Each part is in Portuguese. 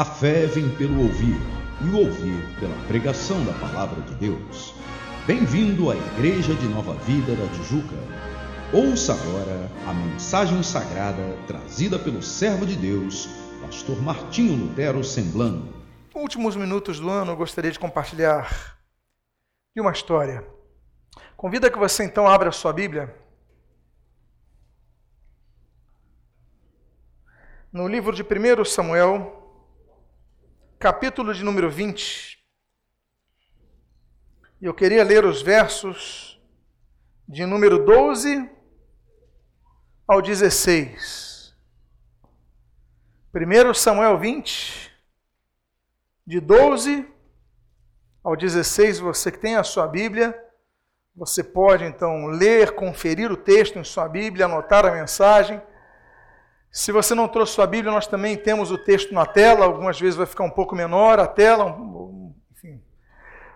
A fé vem pelo ouvir, e o ouvir pela pregação da palavra de Deus. Bem-vindo à Igreja de Nova Vida da Tijuca. Ouça agora a mensagem sagrada trazida pelo servo de Deus, pastor Martinho Lutero Semblano. Últimos minutos do ano, eu gostaria de compartilhar de uma história. Convido que você então abra a sua Bíblia no livro de 1 Samuel, capítulo de número 20. E eu queria ler os versos de número 12 ao 16. 1 Samuel 20, de 12 ao 16. Você que tem a sua Bíblia, você pode então ler, conferir o texto em sua Bíblia, anotar a mensagem se você não trouxe sua Bíblia, nós também temos o texto na tela, algumas vezes vai ficar um pouco menor a tela, enfim.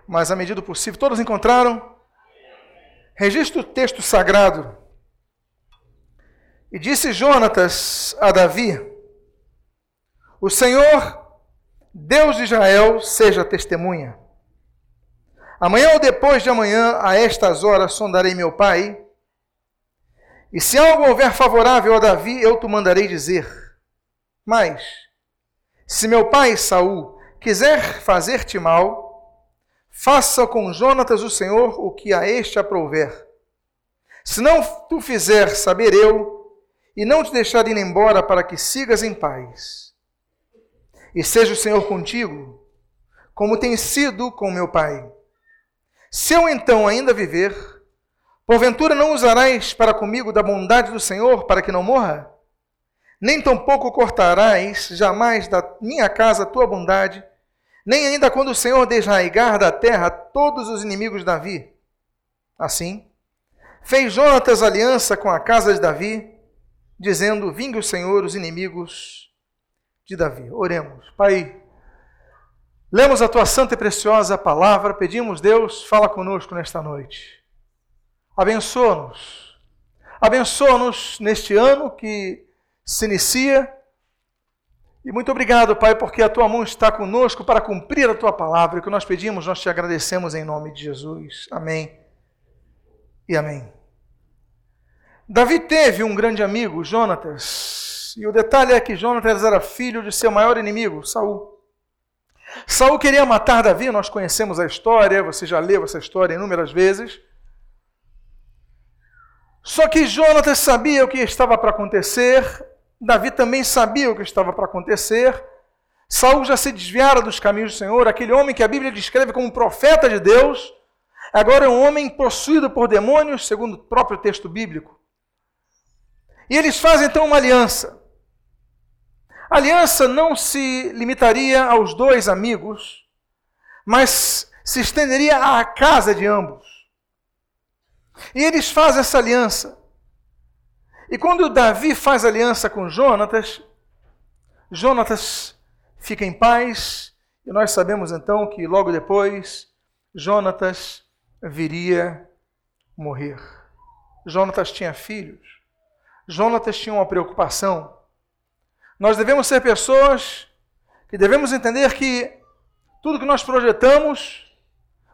Mas à medida do possível, todos encontraram? Registra o texto sagrado. E disse Jonatas a Davi: O Senhor, Deus de Israel, seja testemunha. Amanhã ou depois de amanhã, a estas horas, sondarei meu pai e se algo houver favorável a Davi, eu te mandarei dizer. Mas, se meu pai Saul quiser fazer-te mal, faça com Jonatas o Senhor o que a este aprouver. Se não tu fizer saber eu, e não te deixar ir embora para que sigas em paz. E seja o Senhor contigo, como tem sido com meu pai. Se eu então ainda viver, Porventura não usarás para comigo da bondade do Senhor para que não morra? Nem tampouco cortarás jamais da minha casa a tua bondade, nem ainda quando o Senhor desraigar da terra todos os inimigos de Davi. Assim, fez Jonatas aliança com a casa de Davi, dizendo: Vingue o Senhor os inimigos de Davi. Oremos. Pai, lemos a tua santa e preciosa palavra, pedimos, Deus, fala conosco nesta noite. Abençoa-nos. Abençoa-nos neste ano que se inicia. E muito obrigado, Pai, porque a tua mão está conosco para cumprir a tua palavra. O que nós pedimos, nós te agradecemos em nome de Jesus. Amém e amém. Davi teve um grande amigo, Jonatas. E o detalhe é que Jonatas era filho de seu maior inimigo, Saul. Saul queria matar Davi, nós conhecemos a história, você já leu essa história inúmeras vezes. Só que Jonatas sabia o que estava para acontecer, Davi também sabia o que estava para acontecer. Saul já se desviara dos caminhos do Senhor, aquele homem que a Bíblia descreve como profeta de Deus, agora é um homem possuído por demônios, segundo o próprio texto bíblico. E eles fazem então uma aliança. A aliança não se limitaria aos dois amigos, mas se estenderia à casa de ambos. E eles fazem essa aliança. E quando Davi faz aliança com Jonatas, Jonatas fica em paz, e nós sabemos então que logo depois Jonatas viria morrer. Jonatas tinha filhos. Jonatas tinha uma preocupação. Nós devemos ser pessoas que devemos entender que tudo que nós projetamos,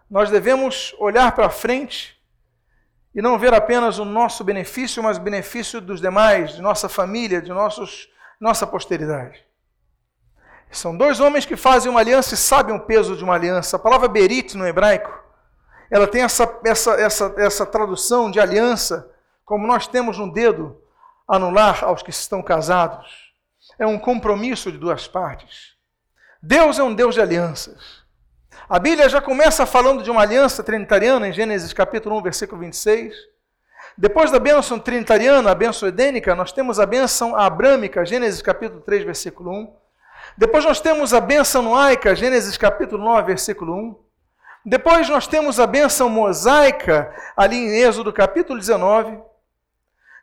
nós devemos olhar para frente e não ver apenas o nosso benefício, mas o benefício dos demais, de nossa família, de nossos, nossa posteridade. São dois homens que fazem uma aliança e sabem o peso de uma aliança. A palavra berit no hebraico, ela tem essa, essa, essa, essa tradução de aliança, como nós temos no dedo anular aos que estão casados. É um compromisso de duas partes. Deus é um Deus de alianças. A Bíblia já começa falando de uma aliança trinitariana em Gênesis capítulo 1, versículo 26. Depois da bênção trinitariana, a bênção edênica, nós temos a bênção abrâmica, Gênesis capítulo 3, versículo 1. Depois nós temos a bênção noaica, Gênesis capítulo 9, versículo 1. Depois nós temos a bênção mosaica, ali em Êxodo capítulo 19.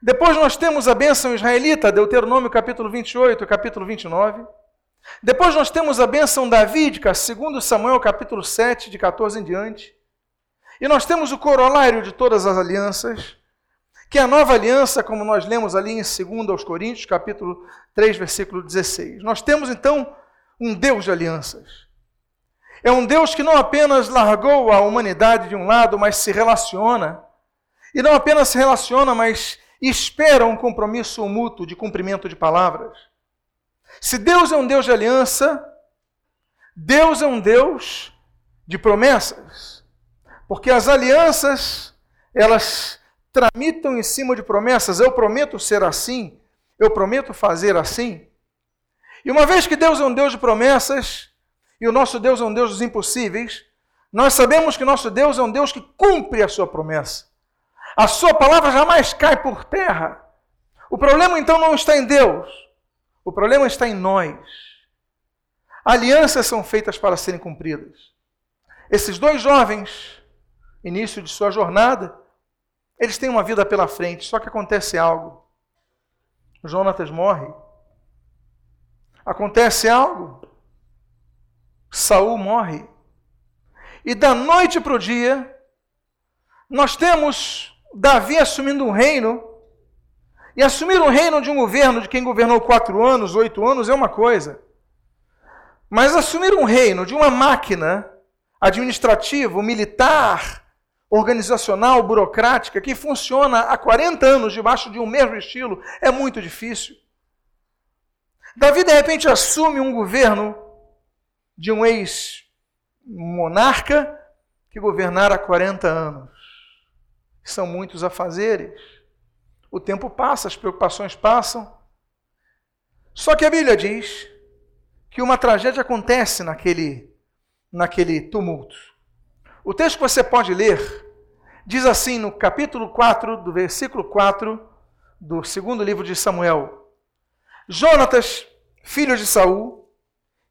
Depois nós temos a bênção israelita, Deuteronômio capítulo 28, capítulo 29. Depois nós temos a bênção davídica, segundo Samuel capítulo 7, de 14 em diante. E nós temos o corolário de todas as alianças, que é a nova aliança, como nós lemos ali em 2 aos Coríntios, capítulo 3, versículo 16. Nós temos então um Deus de alianças. É um Deus que não apenas largou a humanidade de um lado, mas se relaciona. E não apenas se relaciona, mas espera um compromisso mútuo de cumprimento de palavras. Se Deus é um Deus de aliança, Deus é um Deus de promessas. Porque as alianças, elas tramitam em cima de promessas. Eu prometo ser assim, eu prometo fazer assim. E uma vez que Deus é um Deus de promessas, e o nosso Deus é um Deus dos impossíveis, nós sabemos que nosso Deus é um Deus que cumpre a sua promessa. A sua palavra jamais cai por terra. O problema então não está em Deus, o problema está em nós. Alianças são feitas para serem cumpridas. Esses dois jovens, início de sua jornada, eles têm uma vida pela frente, só que acontece algo. Jonatas morre. Acontece algo. Saul morre. E da noite para o dia, nós temos Davi assumindo um reino. E assumir um reino de um governo, de quem governou quatro anos, oito anos, é uma coisa. Mas assumir um reino de uma máquina administrativa, militar, organizacional, burocrática, que funciona há 40 anos debaixo de um mesmo estilo, é muito difícil. Davi, de repente, assume um governo de um ex-monarca que governara há 40 anos. São muitos afazeres. O tempo passa, as preocupações passam. Só que a Bíblia diz que uma tragédia acontece naquele, naquele tumulto. O texto que você pode ler diz assim no capítulo 4, do versículo 4 do segundo livro de Samuel: Jonatas, filho de Saul,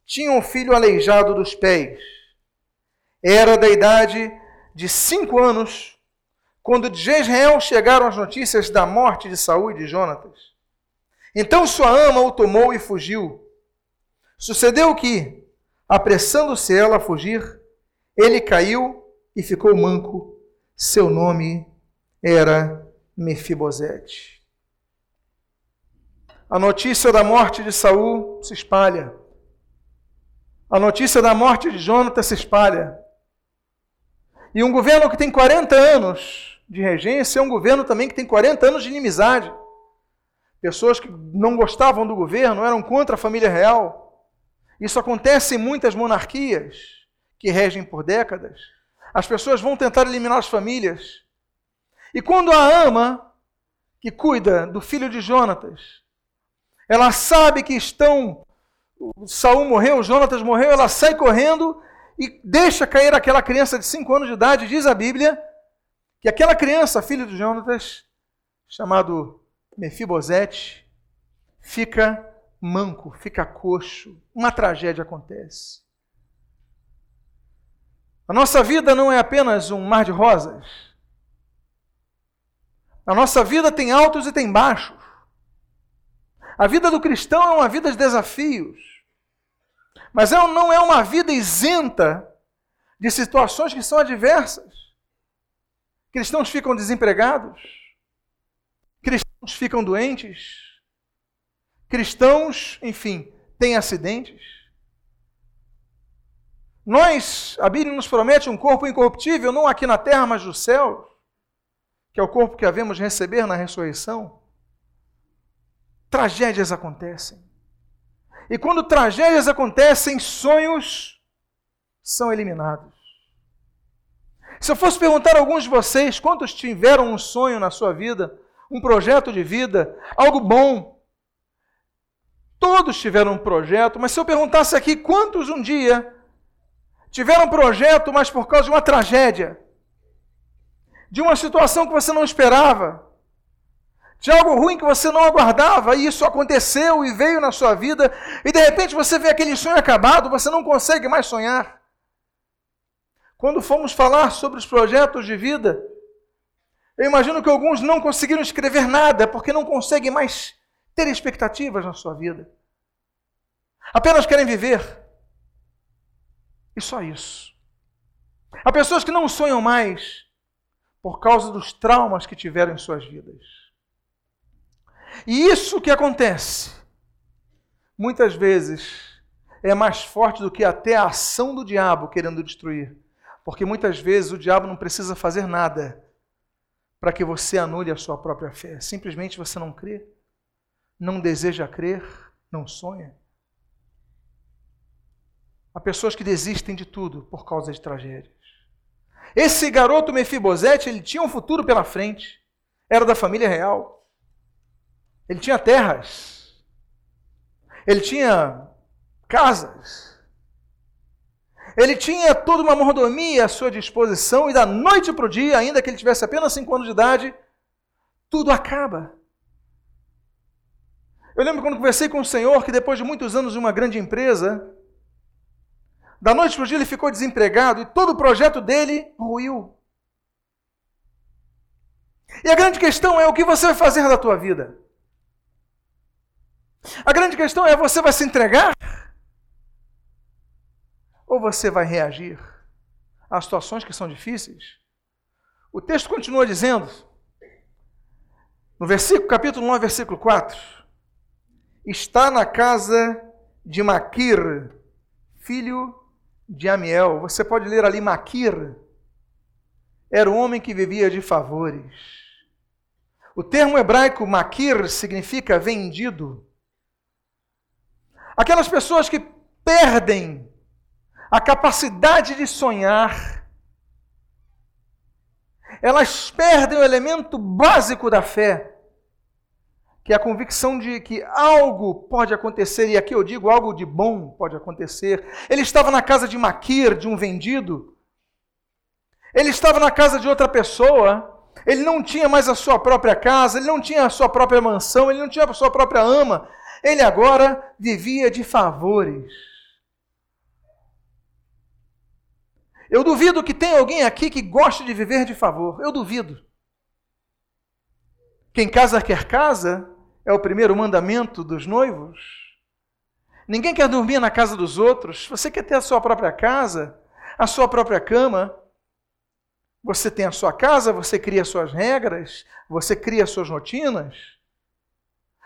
tinha um filho aleijado dos pés. Era da idade de cinco anos, quando de Jezreel chegaram as notícias da morte de Saul e de Jonatas. Então sua ama o tomou e fugiu. Sucedeu que, apressando-se ela a fugir, ele caiu e ficou manco. Seu nome era Mefibosete. A notícia da morte de Saul se espalha. A notícia da morte de Jonathan se espalha. E um governo que tem 40 anos de regência é um governo também que tem 40 anos de inimizade. Pessoas que não gostavam do governo eram contra a família real. Isso acontece em muitas monarquias que regem por décadas. As pessoas vão tentar eliminar as famílias. E quando a ama, que cuida do filho de Jonatas, ela sabe que estão Saul morreu, Jonatas morreu, ela sai correndo e deixa cair aquela criança de 5 anos de idade. Diz a Bíblia que aquela criança, filho de Jonatas, chamado Mefibosete, fica manco, fica coxo. Uma tragédia acontece. A nossa vida não é apenas um mar de rosas. A nossa vida tem altos e tem baixos. A vida do cristão é uma vida de desafios. Mas ela não é uma vida isenta de situações que são adversas. Cristãos ficam desempregados. Cristãos ficam doentes. Cristãos, enfim, têm acidentes. Nós, a Bíblia nos promete um corpo incorruptível, não aqui na terra, mas no céu, que é o corpo que havemos receber na ressurreição tragédias acontecem. E quando tragédias acontecem, sonhos são eliminados. Se eu fosse perguntar a alguns de vocês quantos tiveram um sonho na sua vida, um projeto de vida, algo bom, todos tiveram um projeto, mas se eu perguntasse aqui quantos um dia tiveram um projeto, mas por causa de uma tragédia, de uma situação que você não esperava, de algo ruim que você não aguardava, e isso aconteceu e veio na sua vida, e de repente você vê aquele sonho acabado, você não consegue mais sonhar. Quando fomos falar sobre os projetos de vida, eu imagino que alguns não conseguiram escrever nada porque não conseguem mais ter expectativas na sua vida. Apenas querem viver. E só isso. Há pessoas que não sonham mais por causa dos traumas que tiveram em suas vidas. E isso que acontece, muitas vezes, é mais forte do que até a ação do diabo querendo destruir. Porque muitas vezes o diabo não precisa fazer nada para que você anule a sua própria fé. Simplesmente você não crê, não deseja crer, não sonha. Há pessoas que desistem de tudo por causa de tragédias. Esse garoto Mefibosete, ele tinha um futuro pela frente. Era da família real. Ele tinha terras. Ele tinha casas. Ele tinha toda uma mordomia à sua disposição e da noite para o dia, ainda que ele tivesse apenas cinco anos de idade, tudo acaba. Eu lembro quando conversei com o Senhor que depois de muitos anos em uma grande empresa, da noite para o dia ele ficou desempregado e todo o projeto dele ruiu. E a grande questão é o que você vai fazer da tua vida? A grande questão é você vai se entregar? Ou você vai reagir às situações que são difíceis? O texto continua dizendo, no versículo, capítulo 9, versículo 4, está na casa de Maquir, filho de Amiel. Você pode ler ali Maquir. Era um homem que vivia de favores. O termo hebraico Maquir significa vendido. Aquelas pessoas que perdem a capacidade de sonhar, elas perdem o elemento básico da fé, que é a convicção de que algo pode acontecer, e aqui eu digo algo de bom pode acontecer. Ele estava na casa de Maquir, de um vendido, ele estava na casa de outra pessoa, ele não tinha mais a sua própria casa, ele não tinha a sua própria mansão, ele não tinha a sua própria ama, ele agora vivia de favores. Eu duvido que tenha alguém aqui que goste de viver de favor. Eu duvido. Quem casa quer casa, é o primeiro mandamento dos noivos. Ninguém quer dormir na casa dos outros. Você quer ter a sua própria casa, a sua própria cama. Você tem a sua casa, você cria suas regras, você cria suas rotinas.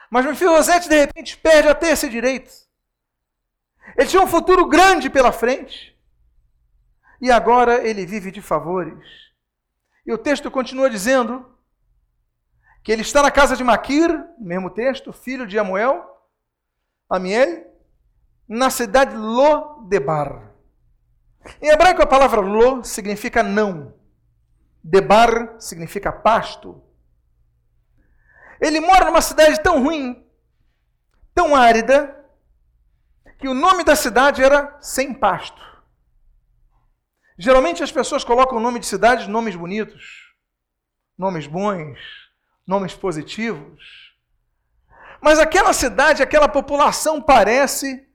Mas Mefibosete, de repente, perde até esse direito. Ele tinha um futuro grande pela frente. E agora ele vive de favores. E o texto continua dizendo que ele está na casa de Maquir, mesmo texto, filho de Amuel, Amiel, na cidade Lo-Debar. Em hebraico a palavra Lo significa não. Debar significa pasto. Ele mora numa cidade tão ruim, tão árida, que o nome da cidade era Sem Pasto. Geralmente as pessoas colocam o nome de cidades nomes bonitos, nomes bons, nomes positivos. Mas aquela cidade, aquela população parece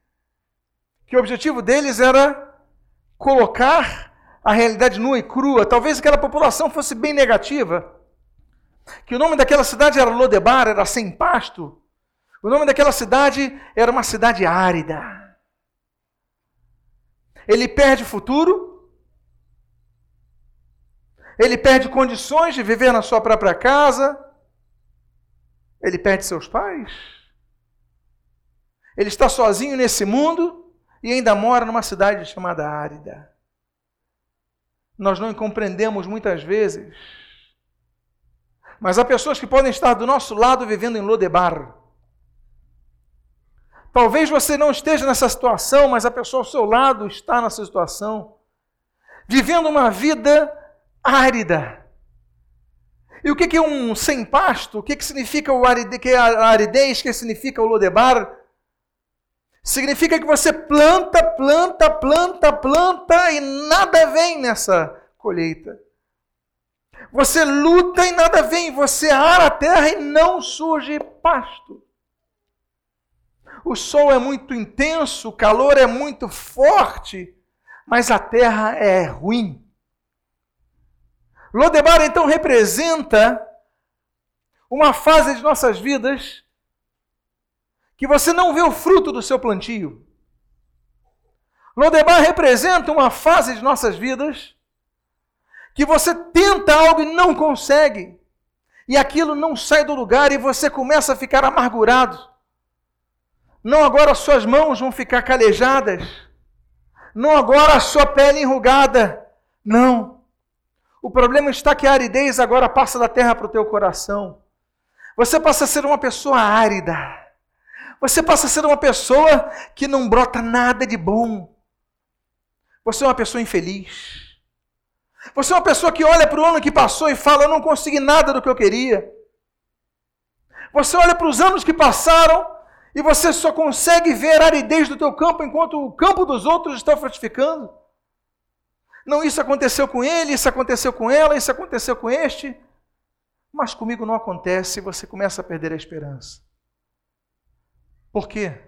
que o objetivo deles era colocar a realidade nua e crua. Talvez aquela população fosse bem negativa. Que o nome daquela cidade era Lodebar, era sem pasto. O nome daquela cidade era uma cidade árida. Ele perde futuro, ele perde condições de viver na sua própria casa, ele perde seus pais? Ele está sozinho nesse mundo e ainda mora numa cidade chamada Árida. Nós não compreendemos muitas vezes. Mas há pessoas que podem estar do nosso lado vivendo em Lodebar. Talvez você não esteja nessa situação, mas a pessoa ao seu lado está nessa situação, vivendo uma vida árida e o que é um sem pasto? O que significa o aride, que é a aridez? O que significa o lodebar? Significa que você planta, planta, planta, planta e nada vem nessa colheita. Você luta e nada vem. Você ara a terra e não surge pasto. O sol é muito intenso, o calor é muito forte, mas a terra é ruim. Lodebar então representa uma fase de nossas vidas que você não vê o fruto do seu plantio. Lodebar representa uma fase de nossas vidas que você tenta algo e não consegue, e aquilo não sai do lugar e você começa a ficar amargurado. Não agora as suas mãos vão ficar calejadas. Não agora a sua pele enrugada. Não. O problema está que a aridez agora passa da terra para o teu coração. Você passa a ser uma pessoa árida. Você passa a ser uma pessoa que não brota nada de bom. Você é uma pessoa infeliz. Você é uma pessoa que olha para o ano que passou e fala: Eu não consegui nada do que eu queria. Você olha para os anos que passaram e você só consegue ver a aridez do teu campo enquanto o campo dos outros está frutificando. Não, isso aconteceu com ele, isso aconteceu com ela, isso aconteceu com este. Mas comigo não acontece e você começa a perder a esperança. Por quê?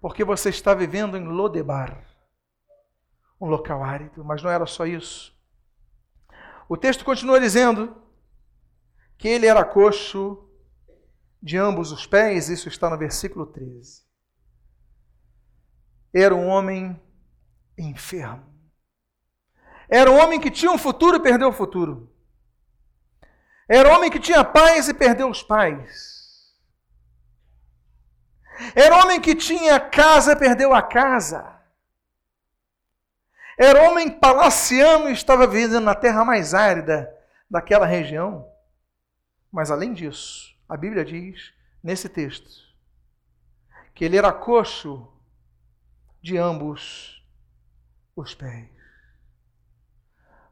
Porque você está vivendo em Lodebar, um local árido, mas não era só isso. O texto continua dizendo que ele era coxo de ambos os pés, isso está no versículo 13. Era um homem enfermo. Era um homem que tinha um futuro e perdeu o futuro. Era um homem que tinha pais e perdeu os pais. Era um homem que tinha casa e perdeu a casa. Era um homem palaciano e estava vivendo na terra mais árida daquela região. Mas além disso, a Bíblia diz, nesse texto, que ele era coxo de ambos os pés.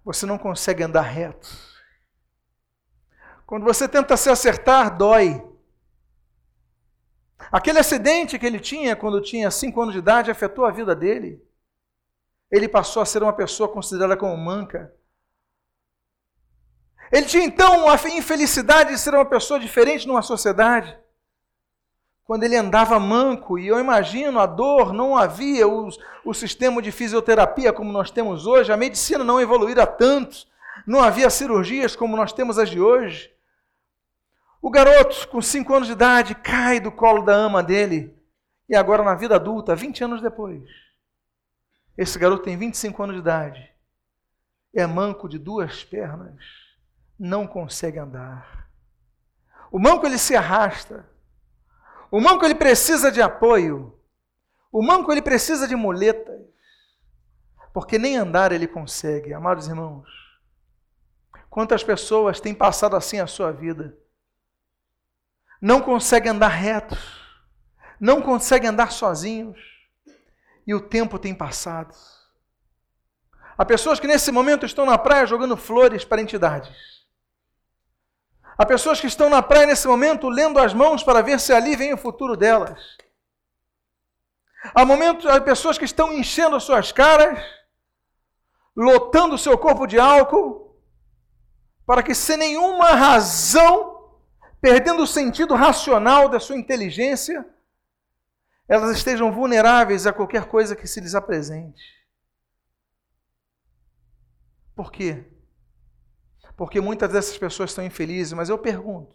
Você não consegue andar reto. Quando você tenta se acertar, dói. Aquele acidente que ele tinha quando tinha cinco anos de idade afetou a vida dele. Ele passou a ser uma pessoa considerada como manca. Ele tinha então a infelicidade de ser uma pessoa diferente numa sociedade. Quando ele andava manco, e eu imagino a dor, não havia o, o sistema de fisioterapia como nós temos hoje, a medicina não evoluíra tanto, não havia cirurgias como nós temos as de hoje. O garoto, com 5 anos de idade, cai do colo da ama dele, e agora na vida adulta, 20 anos depois, esse garoto tem 25 anos de idade, é manco de duas pernas não consegue andar. O manco ele se arrasta. O manco ele precisa de apoio. O manco ele precisa de muletas. Porque nem andar ele consegue, amados irmãos. Quantas pessoas têm passado assim a sua vida? Não conseguem andar retos, não conseguem andar sozinhos, e o tempo tem passado. Há pessoas que nesse momento estão na praia jogando flores para entidades. Há pessoas que estão na praia nesse momento lendo as mãos para ver se ali vem o futuro delas. Há, momentos, há pessoas que estão enchendo as suas caras, lotando o seu corpo de álcool, para que sem nenhuma razão, perdendo o sentido racional da sua inteligência, elas estejam vulneráveis a qualquer coisa que se lhes apresente. Por quê? Porque muitas dessas pessoas estão infelizes, mas eu pergunto: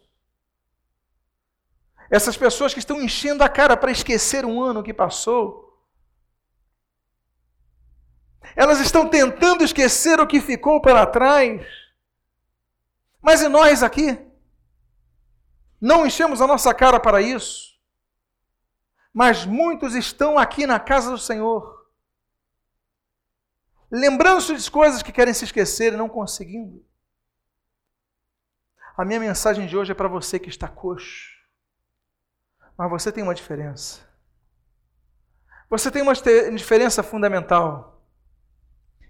essas pessoas que estão enchendo a cara para esquecer um ano que passou, elas estão tentando esquecer o que ficou para trás, mas e nós aqui? Não enchemos a nossa cara para isso, mas muitos estão aqui na casa do Senhor, lembrando-se de coisas que querem se esquecer e não conseguindo. A minha mensagem de hoje é para você que está coxo. Mas você tem uma diferença. Você tem uma diferença fundamental.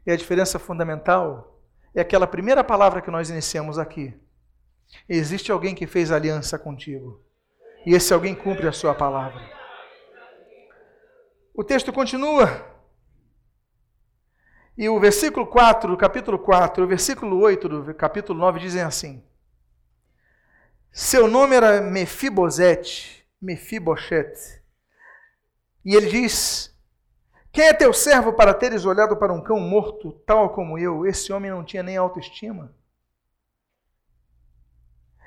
E a diferença fundamental é aquela primeira palavra que nós iniciamos aqui. Existe alguém que fez aliança contigo. E esse alguém cumpre a sua palavra. O texto continua. E o versículo 4 do capítulo 4, o versículo 8 do capítulo 9 dizem assim: seu nome era Mefibosete, Mefiboshete. E ele diz: Quem é teu servo para teres olhado para um cão morto, tal como eu? Esse homem não tinha nem autoestima.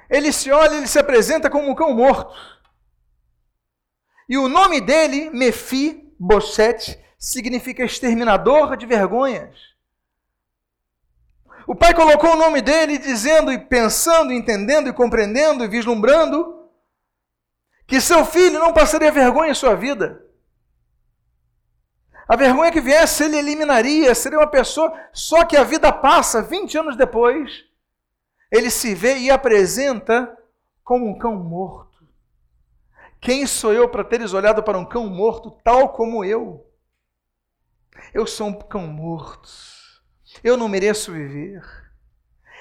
Ele se olha, ele se apresenta como um cão morto. E o nome dele, Mefiboshete, significa exterminador de vergonhas. O pai colocou o nome dele dizendo e pensando, entendendo e compreendendo e vislumbrando que seu filho não passaria vergonha em sua vida. A vergonha que viesse, ele eliminaria, seria uma pessoa, só que a vida passa, 20 anos depois, ele se vê e apresenta como um cão morto. Quem sou eu para teres olhado para um cão morto tal como eu? Eu sou um cão morto. Eu não mereço viver.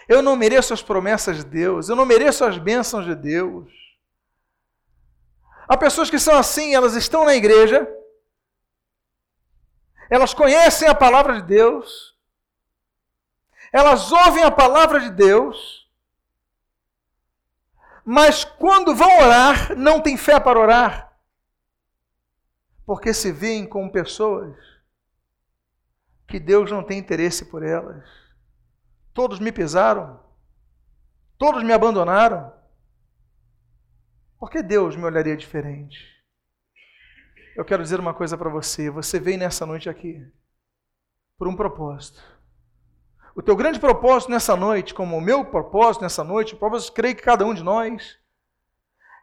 Eu não mereço as promessas de Deus. Eu não mereço as bênçãos de Deus. Há pessoas que são assim, elas estão na igreja, elas conhecem a palavra de Deus, elas ouvem a palavra de Deus, mas quando vão orar, não têm fé para orar, porque se veem como pessoas que Deus não tem interesse por elas. Todos me pisaram, todos me abandonaram. Por que Deus me olharia diferente? Eu quero dizer uma coisa para você. Você veio nessa noite aqui por um propósito. O teu grande propósito nessa noite, como o meu propósito nessa noite, o propósito, creio que cada um de nós,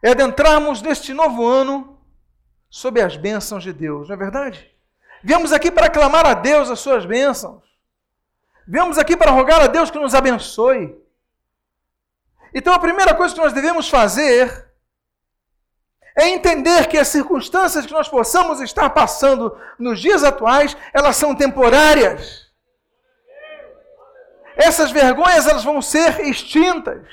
é adentrarmos neste novo ano sob as bênçãos de Deus, não é verdade? Viemos aqui para clamar a Deus as suas bênçãos. Viemos aqui para rogar a Deus que nos abençoe. Então a primeira coisa que nós devemos fazer é entender que as circunstâncias que nós possamos estar passando nos dias atuais, elas são temporárias. Essas vergonhas elas vão ser extintas.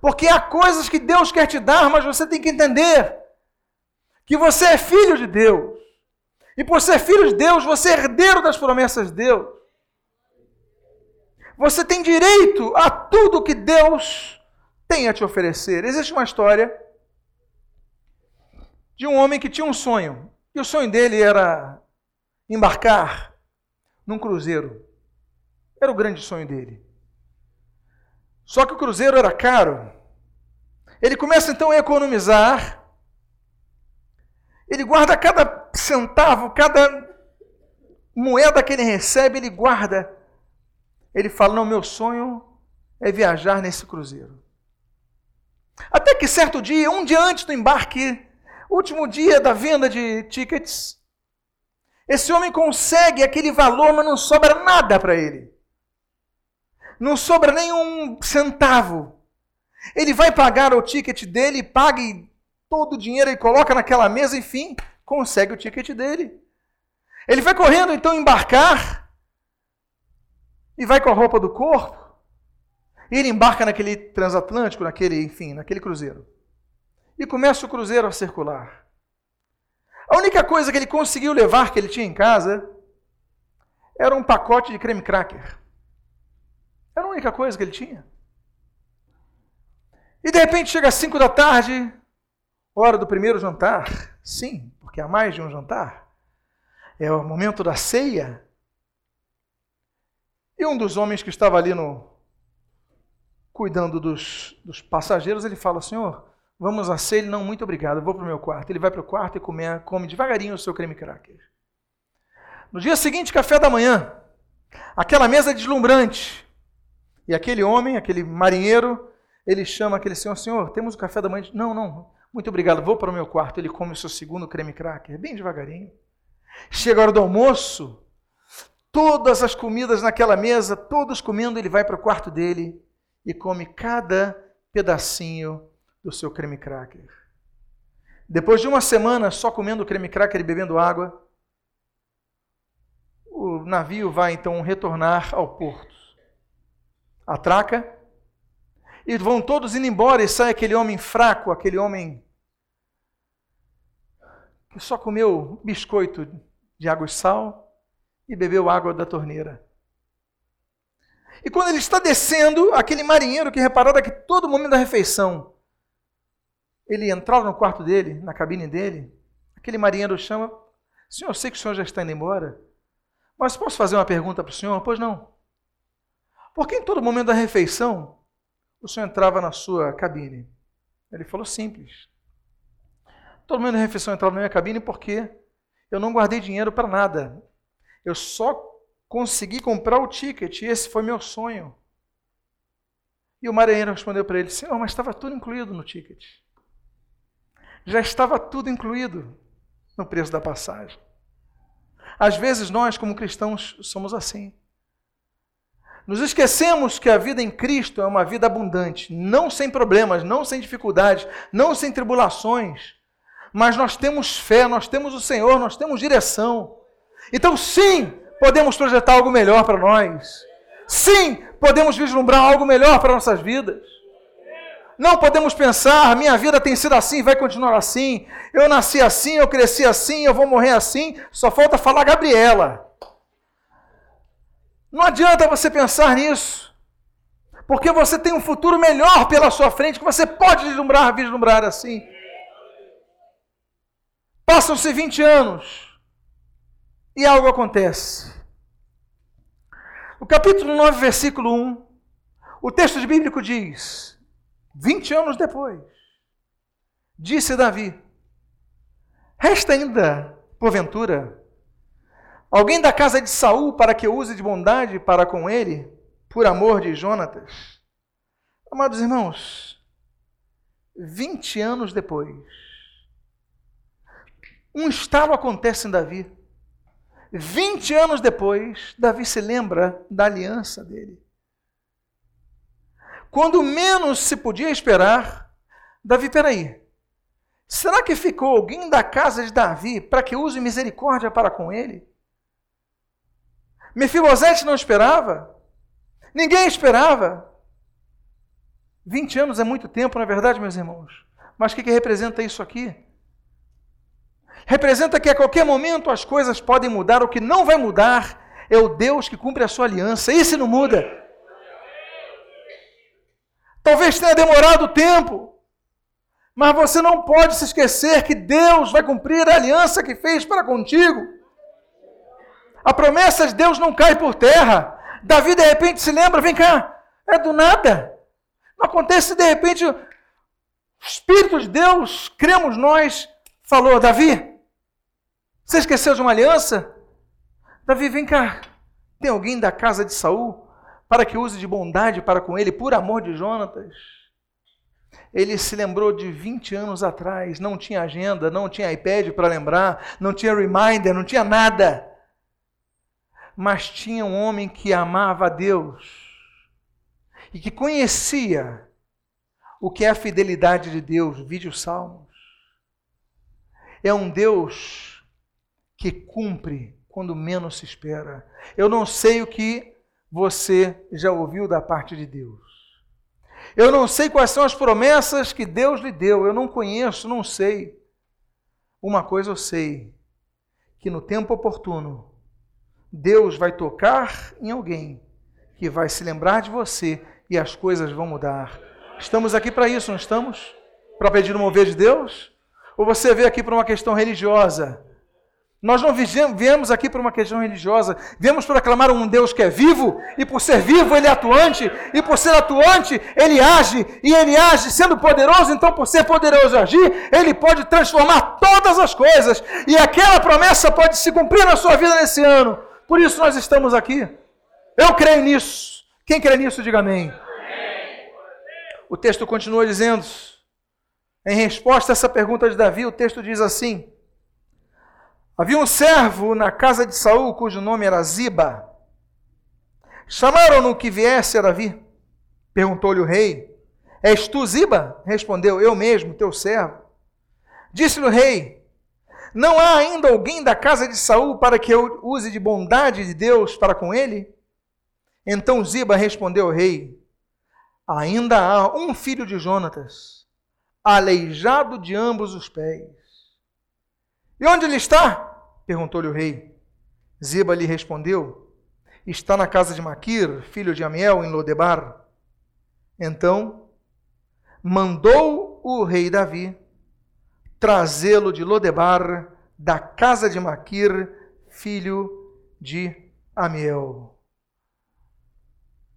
Porque há coisas que Deus quer te dar, mas você tem que entender que você é filho de Deus. E por ser filho de Deus, você é herdeiro das promessas de Deus. Você tem direito a tudo que Deus tem a te oferecer. Existe uma história de um homem que tinha um sonho. E o sonho dele era embarcar num cruzeiro. Era o grande sonho dele. Só que o cruzeiro era caro. Ele começa então a economizar. Ele guarda cada centavo, cada moeda que ele recebe, ele guarda. Ele fala: Não, meu sonho é viajar nesse cruzeiro. Até que certo dia, um dia antes do embarque, último dia da venda de tickets, esse homem consegue aquele valor, mas não sobra nada para ele. Não sobra nenhum centavo. Ele vai pagar o ticket dele, paga todo o dinheiro e coloca naquela mesa, enfim, consegue o ticket dele. Ele vai correndo então embarcar e vai com a roupa do corpo. E ele embarca naquele transatlântico, naquele, enfim, naquele cruzeiro e começa o cruzeiro a circular. A única coisa que ele conseguiu levar, que ele tinha em casa, era um pacote de creme cracker. Era a única coisa que ele tinha. E de repente chega às 5 da tarde, hora do primeiro jantar. Sim, porque há mais de um jantar. É o momento da ceia. E um dos homens que estava ali no cuidando dos, dos passageiros, ele fala: Senhor, Vamos a ceia? Ele, não, muito obrigado, vou para o meu quarto. Ele vai para o quarto e come, come devagarinho o seu creme cracker. No dia seguinte, café da manhã, aquela mesa deslumbrante. E aquele homem, aquele marinheiro, ele chama aquele senhor, senhor, temos o café da manhã? Não, não, muito obrigado, vou para o meu quarto. Ele come o seu segundo creme cracker, bem devagarinho. Chega a hora do almoço, todas as comidas naquela mesa, todos comendo, ele vai para o quarto dele e come cada pedacinho do seu creme cracker. Depois de uma semana só comendo creme cracker e bebendo água, o navio vai então retornar ao porto. Atraca e vão todos indo embora e sai aquele homem fraco, aquele homem que só comeu biscoito de água e sal e bebeu água da torneira. E quando ele está descendo, aquele marinheiro que reparava que todo momento da refeição ele entrava no quarto dele, na cabine dele, aquele marinheiro chama, senhor, eu sei que o senhor já está indo embora, mas posso fazer uma pergunta para o senhor? Pois não. Por que em todo momento da refeição o senhor entrava na sua cabine? Ele falou simples. Todo momento da refeição entrava na minha cabine porque eu não guardei dinheiro para nada. Eu só consegui comprar o ticket e esse foi meu sonho. E o marinheiro respondeu para ele: Senhor, mas estava tudo incluído no ticket. Já estava tudo incluído no preço da passagem. Às vezes nós, como cristãos, somos assim. Nos esquecemos que a vida em Cristo é uma vida abundante, não sem problemas, não sem dificuldades, não sem tribulações, mas nós temos fé, nós temos o Senhor, nós temos direção. Então, sim, podemos projetar algo melhor para nós. Sim, podemos vislumbrar algo melhor para nossas vidas. Não podemos pensar, minha vida tem sido assim, vai continuar assim. Eu nasci assim, eu cresci assim, eu vou morrer assim. Só falta falar Gabriela. Não adianta você pensar nisso. Porque você tem um futuro melhor pela sua frente que você pode vislumbrar, vislumbrar assim. Passam-se 20 anos e algo acontece. O capítulo 9, versículo 1, o texto bíblico diz: 20 anos depois, disse Davi: Resta ainda, porventura, alguém da casa de Saul para que eu use de bondade para com ele, por amor de Jonatas? Amados irmãos, 20 anos depois, um estalo acontece em Davi. 20 anos depois, Davi se lembra da aliança dele. Quando menos se podia esperar, Davi, peraí, será que ficou alguém da casa de Davi para que use misericórdia para com ele? Mefibosete não esperava, ninguém esperava. 20 anos é muito tempo, na é verdade, meus irmãos. Mas o que, que representa isso aqui? representa que a qualquer momento as coisas podem mudar, o que não vai mudar é o Deus que cumpre a sua aliança. Esse não muda. Talvez tenha demorado tempo, mas você não pode se esquecer que Deus vai cumprir a aliança que fez para contigo. A promessa de Deus não cai por terra. Davi de repente se lembra, vem cá, é do nada. Não acontece de repente, o Espírito de Deus, cremos nós, falou, Davi, você esqueceu de uma aliança? Davi, vem cá. Tem alguém da casa de Saul para que use de bondade para com ele, por amor de Jonatas? Ele se lembrou de 20 anos atrás, não tinha agenda, não tinha iPad para lembrar, não tinha reminder, não tinha nada. Mas tinha um homem que amava a Deus e que conhecia o que é a fidelidade de Deus, vídeo Salmos. É um Deus que cumpre quando menos se espera. Eu não sei o que você já ouviu da parte de Deus. Eu não sei quais são as promessas que Deus lhe deu. Eu não conheço, não sei. Uma coisa eu sei: que no tempo oportuno, Deus vai tocar em alguém que vai se lembrar de você e as coisas vão mudar. Estamos aqui para isso, não estamos? Para pedir o mover de Deus? Ou você veio aqui para uma questão religiosa? Nós não viemos aqui por uma questão religiosa, viemos para aclamar um Deus que é vivo, e por ser vivo ele é atuante, e por ser atuante ele age, e ele age sendo poderoso, então por ser poderoso agir, ele pode transformar todas as coisas, e aquela promessa pode se cumprir na sua vida nesse ano. Por isso nós estamos aqui. Eu creio nisso. Quem crê nisso, diga amém. O texto continua dizendo, em resposta a essa pergunta de Davi, o texto diz assim: Havia um servo na casa de Saul cujo nome era Ziba. Chamaram-no que viesse a Davi. Perguntou-lhe o rei: És tu Ziba? Respondeu: Eu mesmo, teu servo. Disse-lhe o rei: Não há ainda alguém da casa de Saul para que eu use de bondade de Deus para com ele? Então Ziba respondeu ao rei: Ainda há um filho de Jonatas, aleijado de ambos os pés. E onde ele está? perguntou-lhe o rei. Ziba lhe respondeu: Está na casa de Maquir, filho de Amiel, em Lodebar. Então mandou o rei Davi trazê-lo de Lodebar, da casa de Maquir, filho de Amiel.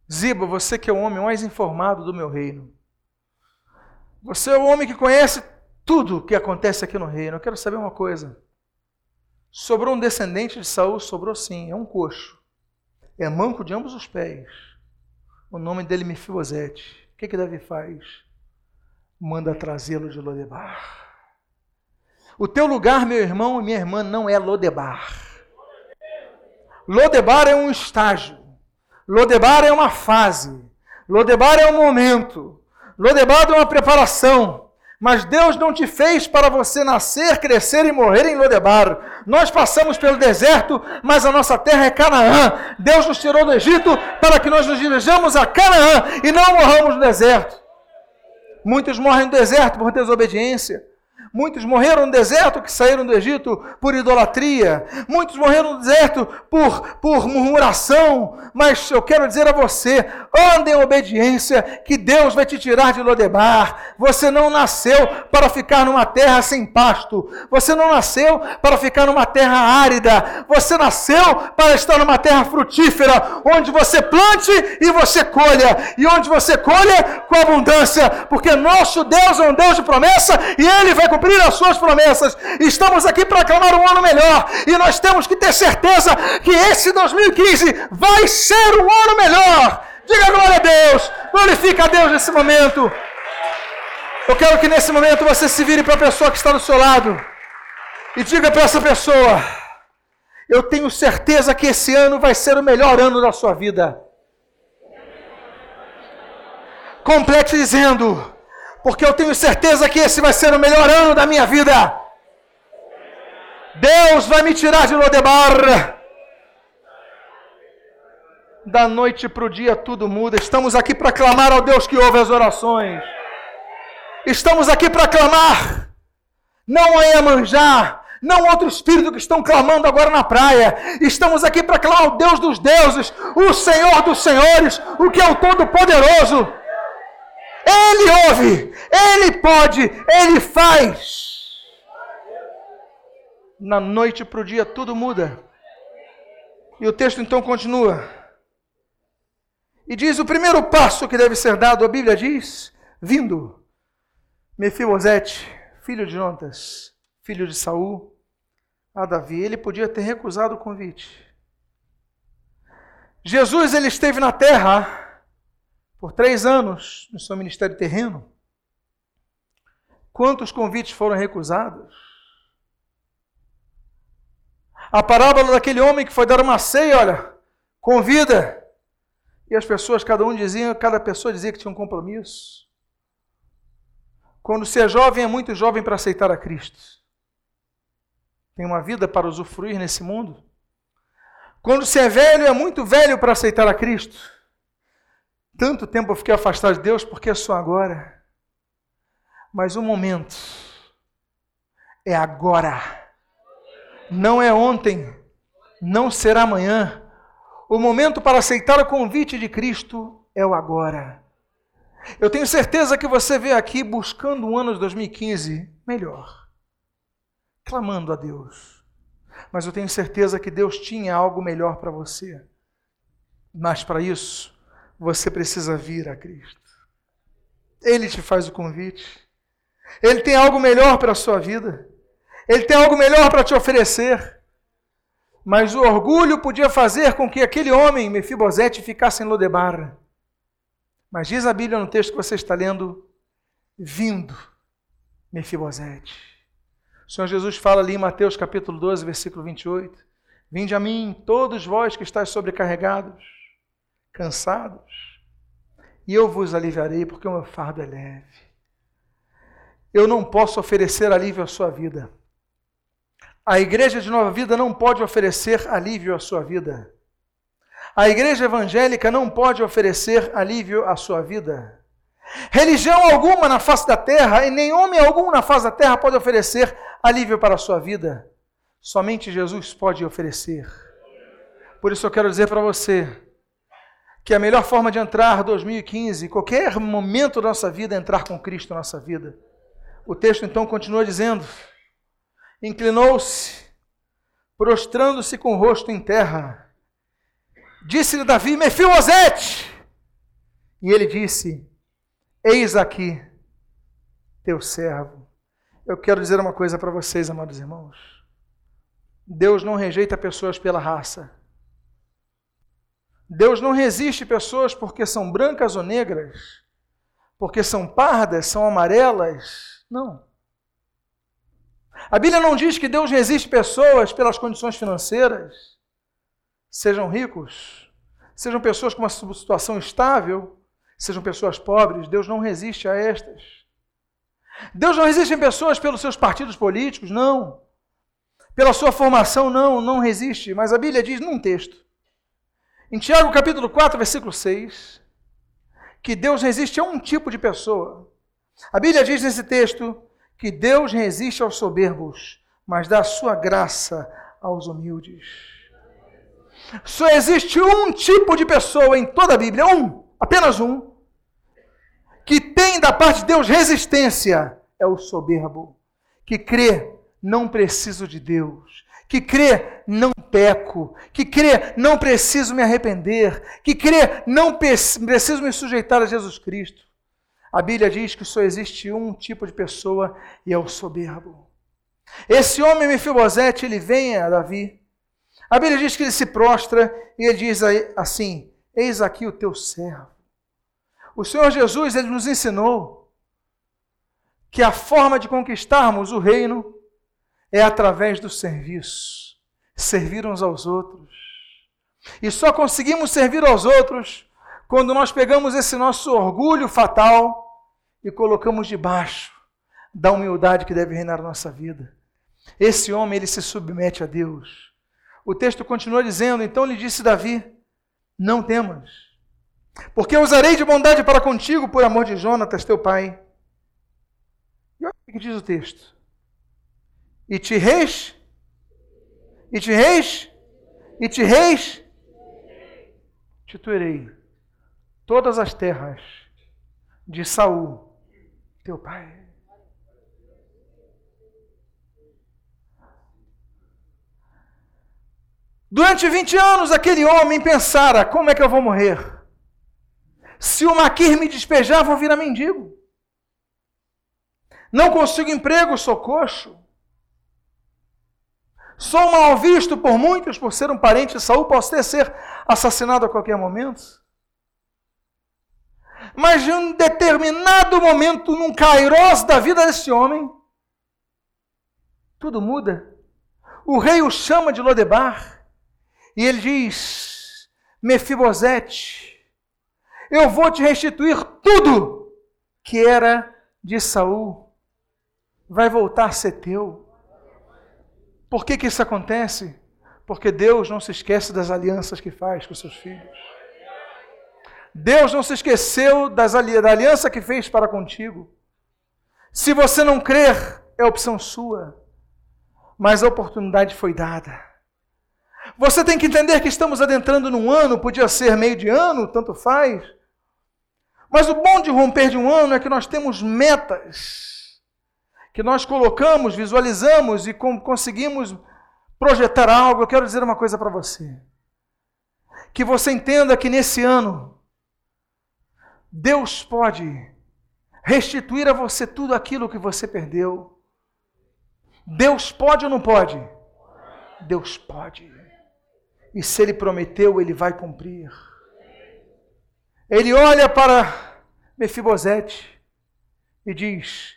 Ziba, você que é o homem mais informado do meu reino. Você é o homem que conhece tudo o que acontece aqui no reino. Eu quero saber uma coisa. Sobrou um descendente de Saul? Sobrou sim, é um coxo. É manco de ambos os pés. O nome dele é Mefibosete. O que, que Davi faz? Manda trazê-lo de Lodebar. O teu lugar, meu irmão e minha irmã, não é Lodebar. Lodebar é um estágio. Lodebar é uma fase. Lodebar é um momento. Lodebar é uma preparação. Mas Deus não te fez para você nascer, crescer e morrer em Lodebar. Nós passamos pelo deserto, mas a nossa terra é Canaã. Deus nos tirou do Egito para que nós nos dirijamos a Canaã e não morramos no deserto. Muitos morrem no deserto por desobediência. Muitos morreram no deserto que saíram do Egito por idolatria. Muitos morreram no deserto por, por murmuração. Mas eu quero dizer a você: ande em obediência, que Deus vai te tirar de Lodebar. Você não nasceu para ficar numa terra sem pasto. Você não nasceu para ficar numa terra árida. Você nasceu para estar numa terra frutífera, onde você plante e você colha. E onde você colha com abundância. Porque nosso Deus é um Deus de promessa e Ele vai cumprir as suas promessas. Estamos aqui para clamar um ano melhor e nós temos que ter certeza que esse 2015 vai ser um ano melhor. Diga glória a Deus, glorifica a Deus nesse momento. Eu quero que nesse momento você se vire para a pessoa que está do seu lado e diga para essa pessoa: Eu tenho certeza que esse ano vai ser o melhor ano da sua vida. Complete dizendo: porque eu tenho certeza que esse vai ser o melhor ano da minha vida. Deus vai me tirar de Lodebar. Da noite para o dia tudo muda. Estamos aqui para clamar ao Deus que ouve as orações. Estamos aqui para clamar. Não é manjar, não outro espírito que estão clamando agora na praia. Estamos aqui para clamar ao Deus dos deuses, o Senhor dos senhores, o que é o Todo-Poderoso. Ele ouve, Ele pode, Ele faz. Na noite para o dia tudo muda. E o texto então continua. E diz o primeiro passo que deve ser dado, a Bíblia diz, vindo, Mefibosete, filho de Jonas, filho de Saul, a Davi, ele podia ter recusado o convite. Jesus ele esteve na terra por três anos no seu ministério terreno, quantos convites foram recusados? A parábola daquele homem que foi dar uma ceia, olha, convida. E as pessoas, cada um dizia, cada pessoa dizia que tinha um compromisso. Quando se é jovem, é muito jovem para aceitar a Cristo. Tem uma vida para usufruir nesse mundo. Quando se é velho, é muito velho para aceitar a Cristo. Tanto tempo eu fiquei afastado de Deus porque é só agora. Mas o momento é agora. Não é ontem, não será amanhã. O momento para aceitar o convite de Cristo é o agora. Eu tenho certeza que você veio aqui buscando um ano de 2015 melhor, clamando a Deus. Mas eu tenho certeza que Deus tinha algo melhor para você. Mas para isso, você precisa vir a Cristo. Ele te faz o convite. Ele tem algo melhor para a sua vida. Ele tem algo melhor para te oferecer. Mas o orgulho podia fazer com que aquele homem, Mefibosete, ficasse em Lodebar. Mas diz a Bíblia no texto que você está lendo, vindo Mefibosete. O Senhor Jesus fala ali em Mateus capítulo 12, versículo 28. Vinde a mim, todos vós que estáis sobrecarregados cansados, e eu vos aliviarei, porque o meu fardo é leve. Eu não posso oferecer alívio à sua vida. A igreja de Nova Vida não pode oferecer alívio à sua vida. A igreja evangélica não pode oferecer alívio à sua vida. Religião alguma na face da terra e nem homem algum na face da terra pode oferecer alívio para a sua vida. Somente Jesus pode oferecer. Por isso eu quero dizer para você, que a melhor forma de entrar 2015, qualquer momento da nossa vida, é entrar com Cristo na nossa vida. O texto então continua dizendo: Inclinou-se, prostrando-se com o rosto em terra. Disse-lhe Davi: Mefibosete! E ele disse: Eis aqui teu servo. Eu quero dizer uma coisa para vocês, amados irmãos. Deus não rejeita pessoas pela raça. Deus não resiste pessoas porque são brancas ou negras, porque são pardas, são amarelas. Não. A Bíblia não diz que Deus resiste pessoas pelas condições financeiras, sejam ricos, sejam pessoas com uma situação estável, sejam pessoas pobres. Deus não resiste a estas. Deus não resiste em pessoas pelos seus partidos políticos, não. Pela sua formação, não, não resiste. Mas a Bíblia diz num texto, em Tiago capítulo 4, versículo 6, que Deus resiste a um tipo de pessoa. A Bíblia diz nesse texto que Deus resiste aos soberbos, mas dá sua graça aos humildes. Só existe um tipo de pessoa em toda a Bíblia, um, apenas um, que tem da parte de Deus resistência, é o soberbo, que crê, não preciso de Deus, que crê, não peco, que crê, não preciso me arrepender, que crê, não preciso me sujeitar a Jesus Cristo. A Bíblia diz que só existe um tipo de pessoa e é o soberbo. Esse homem Mefibosete, ele vem a Davi. A Bíblia diz que ele se prostra e ele diz assim: Eis aqui o teu servo. O Senhor Jesus, ele nos ensinou que a forma de conquistarmos o reino é através do serviço, servir uns aos outros. E só conseguimos servir aos outros quando nós pegamos esse nosso orgulho fatal e colocamos debaixo da humildade que deve reinar na nossa vida. Esse homem, ele se submete a Deus. O texto continua dizendo: Então lhe disse Davi: Não temas, porque eu usarei de bondade para contigo por amor de Jonatas, teu pai. E olha o que diz o texto: E te reis, e te reis, e te reis, tituirei todas as terras de Saul, teu pai. Durante 20 anos, aquele homem pensara: como é que eu vou morrer? Se o maquir me despejar, vou virar mendigo. Não consigo emprego, sou coxo. Sou mal visto por muitos por ser um parente de Saul, posso ter ser assassinado a qualquer momento. Mas em um determinado momento, num cairós da vida desse homem, tudo muda. O rei o chama de Lodebar e ele diz: Mefibosete, eu vou te restituir tudo que era de Saul. Vai voltar a ser teu. Por que, que isso acontece? Porque Deus não se esquece das alianças que faz com seus filhos. Deus não se esqueceu das da aliança que fez para contigo. Se você não crer, é opção sua. Mas a oportunidade foi dada. Você tem que entender que estamos adentrando num ano, podia ser meio de ano, tanto faz. Mas o bom de romper de um ano é que nós temos metas, que nós colocamos, visualizamos e conseguimos projetar algo. Eu quero dizer uma coisa para você. Que você entenda que nesse ano, Deus pode restituir a você tudo aquilo que você perdeu. Deus pode ou não pode? Deus pode. E se Ele prometeu, Ele vai cumprir. Ele olha para Mefibosete e diz: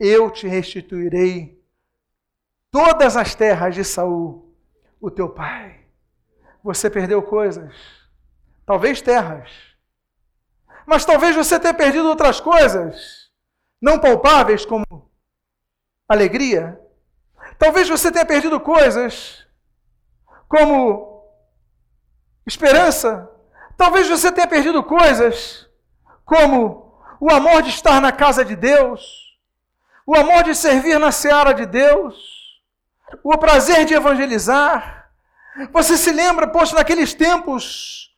Eu te restituirei todas as terras de Saul, o teu pai. Você perdeu coisas, talvez terras mas talvez você tenha perdido outras coisas não palpáveis, como alegria. Talvez você tenha perdido coisas como esperança. Talvez você tenha perdido coisas como o amor de estar na casa de Deus, o amor de servir na seara de Deus, o prazer de evangelizar. Você se lembra, poxa, naqueles tempos,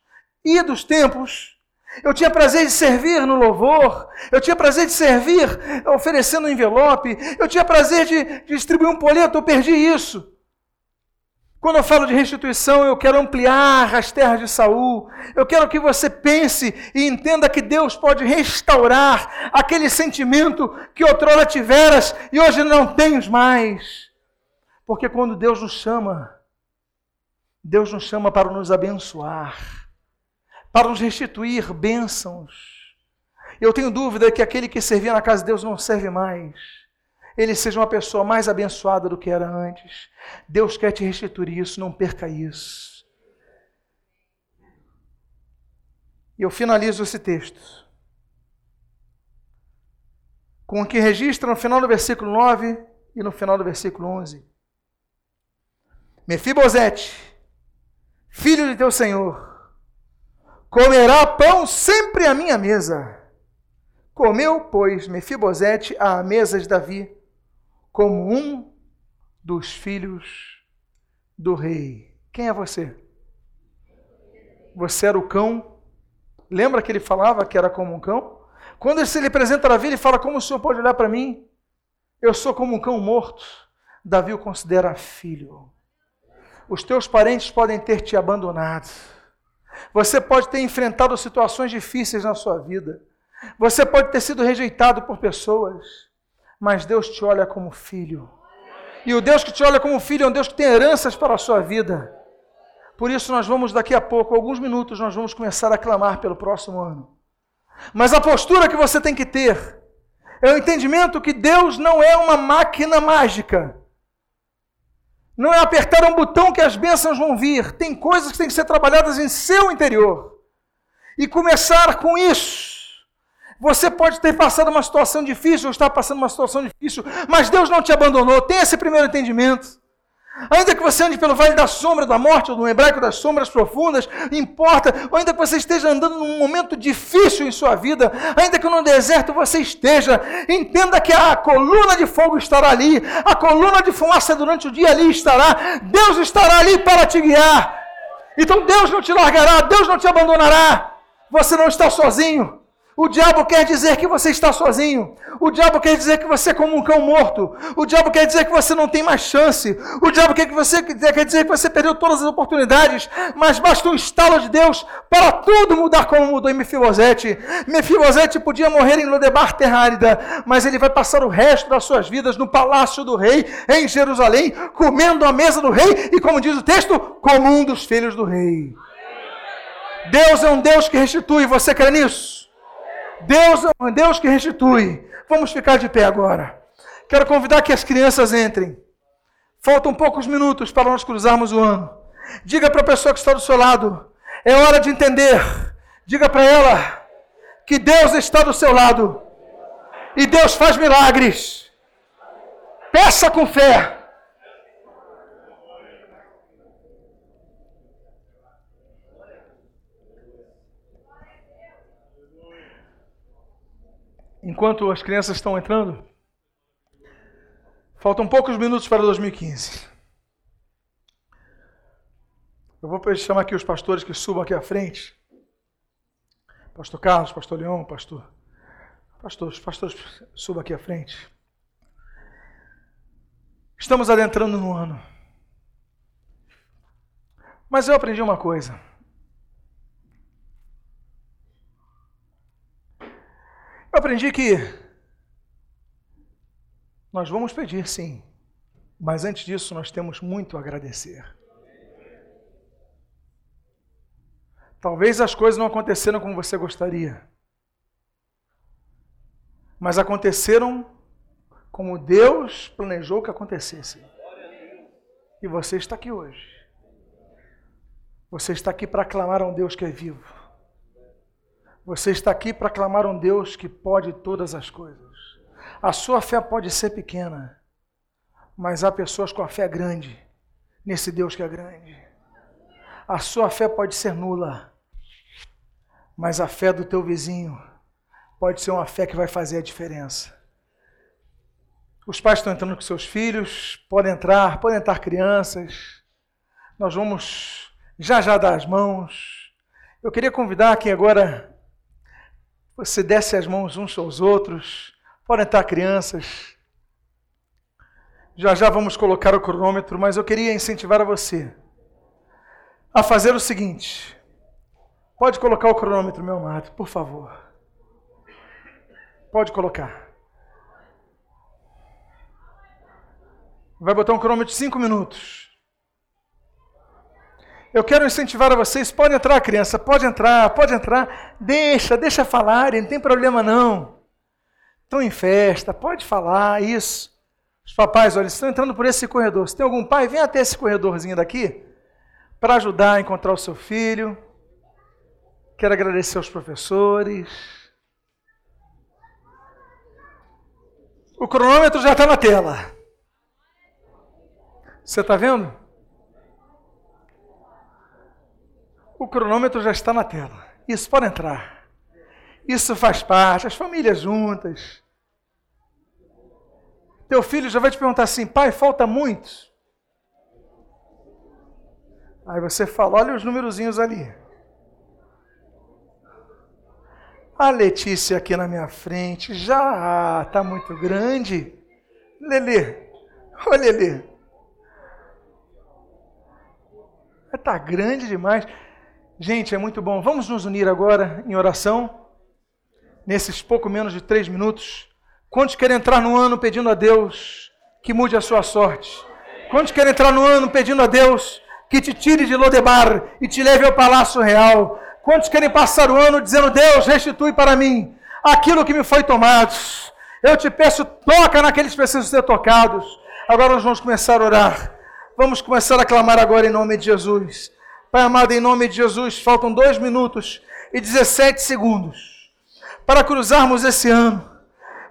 e dos tempos, eu tinha prazer de servir no louvor. Eu tinha prazer de servir oferecendo um envelope. Eu tinha prazer de, de distribuir um boleto. Eu perdi isso. Quando eu falo de restituição, eu quero ampliar as terras de Saul. Eu quero que você pense e entenda que Deus pode restaurar aquele sentimento que outrora tiveras e hoje não tens mais. Porque quando Deus nos chama, Deus nos chama para nos abençoar para nos restituir bênçãos. Eu tenho dúvida que aquele que servia na casa de Deus não serve mais. ele seja uma pessoa mais abençoada do que era antes. Deus quer te restituir isso, não perca isso. E eu finalizo esse texto com o que registra no final do versículo 9 e no final do versículo 11. Mefibosete, filho de teu senhor, comerá pão sempre à minha mesa. Comeu, pois, Mefibosete à mesa de Davi, como um dos filhos do rei. Quem é você? Você era o cão. Lembra que ele falava que era como um cão? Quando ele se lhe apresenta Davi, ele fala: Como o senhor pode olhar para mim? Eu sou como um cão morto. Davi o considera filho. Os teus parentes podem ter te abandonado. Você pode ter enfrentado situações difíceis na sua vida. Você pode ter sido rejeitado por pessoas. Mas Deus te olha como filho. E o Deus que te olha como filho é um Deus que tem heranças para a sua vida. Por isso, nós vamos, daqui a pouco, alguns minutos, nós vamos começar a clamar pelo próximo ano. Mas a postura que você tem que ter é o entendimento que Deus não é uma máquina mágica. Não é apertar um botão que as bênçãos vão vir. Tem coisas que têm que ser trabalhadas em seu interior. E começar com isso. Você pode ter passado uma situação difícil, ou estar passando uma situação difícil, mas Deus não te abandonou. Tem esse primeiro entendimento. Ainda que você ande pelo vale da sombra da morte, ou no hebraico das sombras profundas, importa, ou ainda que você esteja andando num momento difícil em sua vida, ainda que no deserto você esteja, entenda que a coluna de fogo estará ali, a coluna de fumaça durante o dia ali estará, Deus estará ali para te guiar. Então Deus não te largará, Deus não te abandonará, você não está sozinho. O diabo quer dizer que você está sozinho. O diabo quer dizer que você é como um cão morto. O diabo quer dizer que você não tem mais chance. O diabo quer, que você, quer dizer que você perdeu todas as oportunidades. Mas basta um estalo de Deus para tudo mudar como mudou em Mefibosete. Mefibosete podia morrer em Lodebar terrárida, mas ele vai passar o resto das suas vidas no palácio do rei, em Jerusalém, comendo a mesa do rei e, como diz o texto, como um dos filhos do rei. Deus é um Deus que restitui. Você crê nisso? Deus é um Deus que restitui. Vamos ficar de pé agora. Quero convidar que as crianças entrem. Faltam poucos minutos para nós cruzarmos o ano. Diga para a pessoa que está do seu lado: é hora de entender. Diga para ela que Deus está do seu lado e Deus faz milagres. Peça com fé. Enquanto as crianças estão entrando, faltam poucos minutos para 2015. Eu vou chamar aqui os pastores que subam aqui à frente. Pastor Carlos, Pastor Leão, Pastor. Pastores, pastores, subam aqui à frente. Estamos adentrando no ano. Mas eu aprendi uma coisa. Eu aprendi que nós vamos pedir, sim, mas antes disso nós temos muito a agradecer. Talvez as coisas não aconteceram como você gostaria, mas aconteceram como Deus planejou que acontecesse. E você está aqui hoje. Você está aqui para clamar a um Deus que é vivo. Você está aqui para clamar um Deus que pode todas as coisas. A sua fé pode ser pequena, mas há pessoas com a fé grande nesse Deus que é grande. A sua fé pode ser nula, mas a fé do teu vizinho pode ser uma fé que vai fazer a diferença. Os pais estão entrando com seus filhos, podem entrar, podem entrar crianças. Nós vamos já já dar as mãos. Eu queria convidar quem agora você desce as mãos uns aos outros. Podem estar crianças. Já já vamos colocar o cronômetro, mas eu queria incentivar a você a fazer o seguinte. Pode colocar o cronômetro, meu amado, por favor. Pode colocar. Vai botar um cronômetro de cinco minutos. Eu quero incentivar a vocês, pode entrar, criança, pode entrar, pode entrar. Deixa, deixa falar, não tem problema não. Estão em festa, pode falar, isso. Os papais, olha, estão entrando por esse corredor. Se tem algum pai, vem até esse corredorzinho daqui para ajudar a encontrar o seu filho. Quero agradecer aos professores. O cronômetro já está na tela. Você está vendo? O cronômetro já está na tela. Isso pode entrar. Isso faz parte, as famílias juntas. Teu filho já vai te perguntar assim: pai, falta muitos. Aí você fala: olha os númerozinhos ali. A Letícia aqui na minha frente já está muito grande. Lelê, olha Lelê. Está grande demais. Gente, é muito bom. Vamos nos unir agora em oração, nesses pouco menos de três minutos. Quantos querem entrar no ano pedindo a Deus que mude a sua sorte? Quantos querem entrar no ano pedindo a Deus que te tire de Lodebar e te leve ao Palácio Real? Quantos querem passar o ano dizendo: Deus, restitui para mim aquilo que me foi tomado? Eu te peço, toca naqueles que precisam ser tocados. Agora nós vamos começar a orar. Vamos começar a clamar agora em nome de Jesus. Pai amado, em nome de Jesus, faltam dois minutos e 17 segundos para cruzarmos esse ano.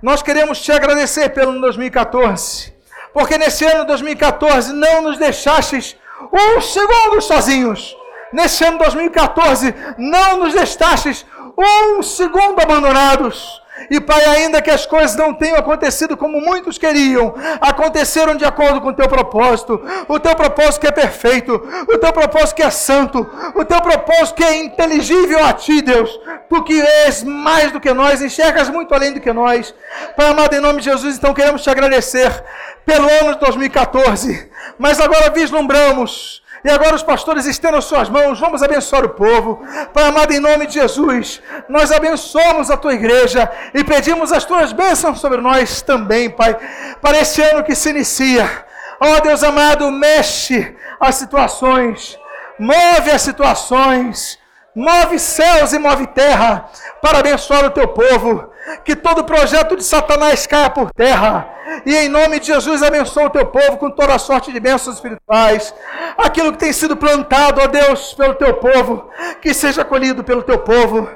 Nós queremos te agradecer pelo 2014, porque nesse ano 2014 não nos deixastes um segundo sozinhos nesse ano 2014, não nos deixastes um segundo abandonados. E Pai, ainda que as coisas não tenham acontecido como muitos queriam, aconteceram de acordo com o teu propósito. O teu propósito que é perfeito, o teu propósito que é santo, o teu propósito que é inteligível a ti, Deus. Tu que és mais do que nós, enxergas muito além do que nós. Pai amado, em nome de Jesus, então queremos te agradecer pelo ano de 2014. Mas agora vislumbramos e agora os pastores estendam suas mãos, vamos abençoar o povo. Pai amado, em nome de Jesus, nós abençoamos a tua igreja e pedimos as tuas bênçãos sobre nós também, Pai, para esse ano que se inicia. Ó oh, Deus amado, mexe as situações, move as situações, move céus e move terra para abençoar o teu povo que todo projeto de Satanás caia por terra. E em nome de Jesus abençoa o teu povo com toda a sorte de bênçãos espirituais. Aquilo que tem sido plantado, ó Deus, pelo teu povo, que seja colhido pelo teu povo.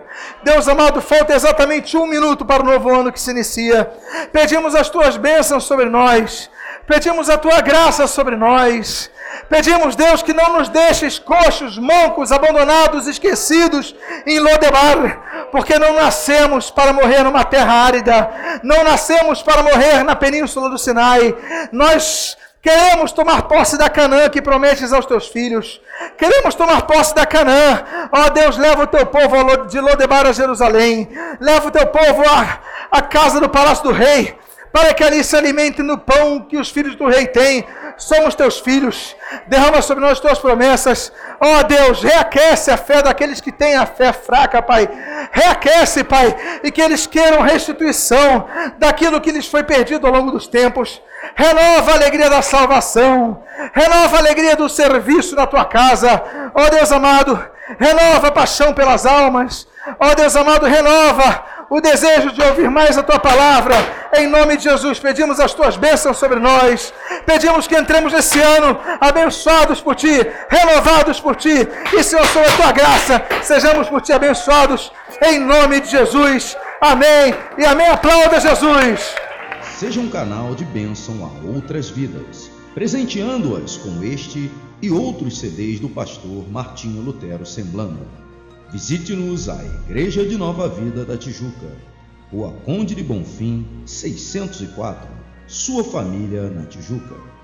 Deus amado, falta exatamente um minuto para o novo ano que se inicia. Pedimos as tuas bênçãos sobre nós. Pedimos a tua graça sobre nós. Pedimos, Deus, que não nos deixes coxos, mancos, abandonados, esquecidos em Lodebar, porque não nascemos para morrer numa terra árida, não nascemos para morrer na península do Sinai. Nós Queremos tomar posse da Canaã que prometes aos teus filhos. Queremos tomar posse da Canaã. Ó oh, Deus, leva o teu povo de Lodebar a Jerusalém. Leva o teu povo à, à casa do palácio do rei para que ali se alimente no pão que os filhos do rei têm. Somos teus filhos. Derrama sobre nós tuas promessas. Ó oh, Deus, reaquece a fé daqueles que têm a fé fraca, Pai. Reaquece, Pai, e que eles queiram restituição daquilo que lhes foi perdido ao longo dos tempos. Renova a alegria da salvação. Renova a alegria do serviço na tua casa. Ó oh, Deus amado, renova a paixão pelas almas. Ó oh, Deus amado, renova o desejo de ouvir mais a tua palavra. Em nome de Jesus, pedimos as tuas bênçãos sobre nós. Pedimos que entremos nesse ano abençoados por ti, renovados por ti. E, Senhor, sob a tua graça, sejamos por ti abençoados. Em nome de Jesus. Amém. E amém. Aplauda Jesus. Seja um canal de bênção a outras vidas, presenteando-as com este e outros CDs do pastor Martinho Lutero Semblando. Visite-nos à Igreja de Nova Vida da Tijuca, Rua Conde de Bonfim, 604, sua família na Tijuca.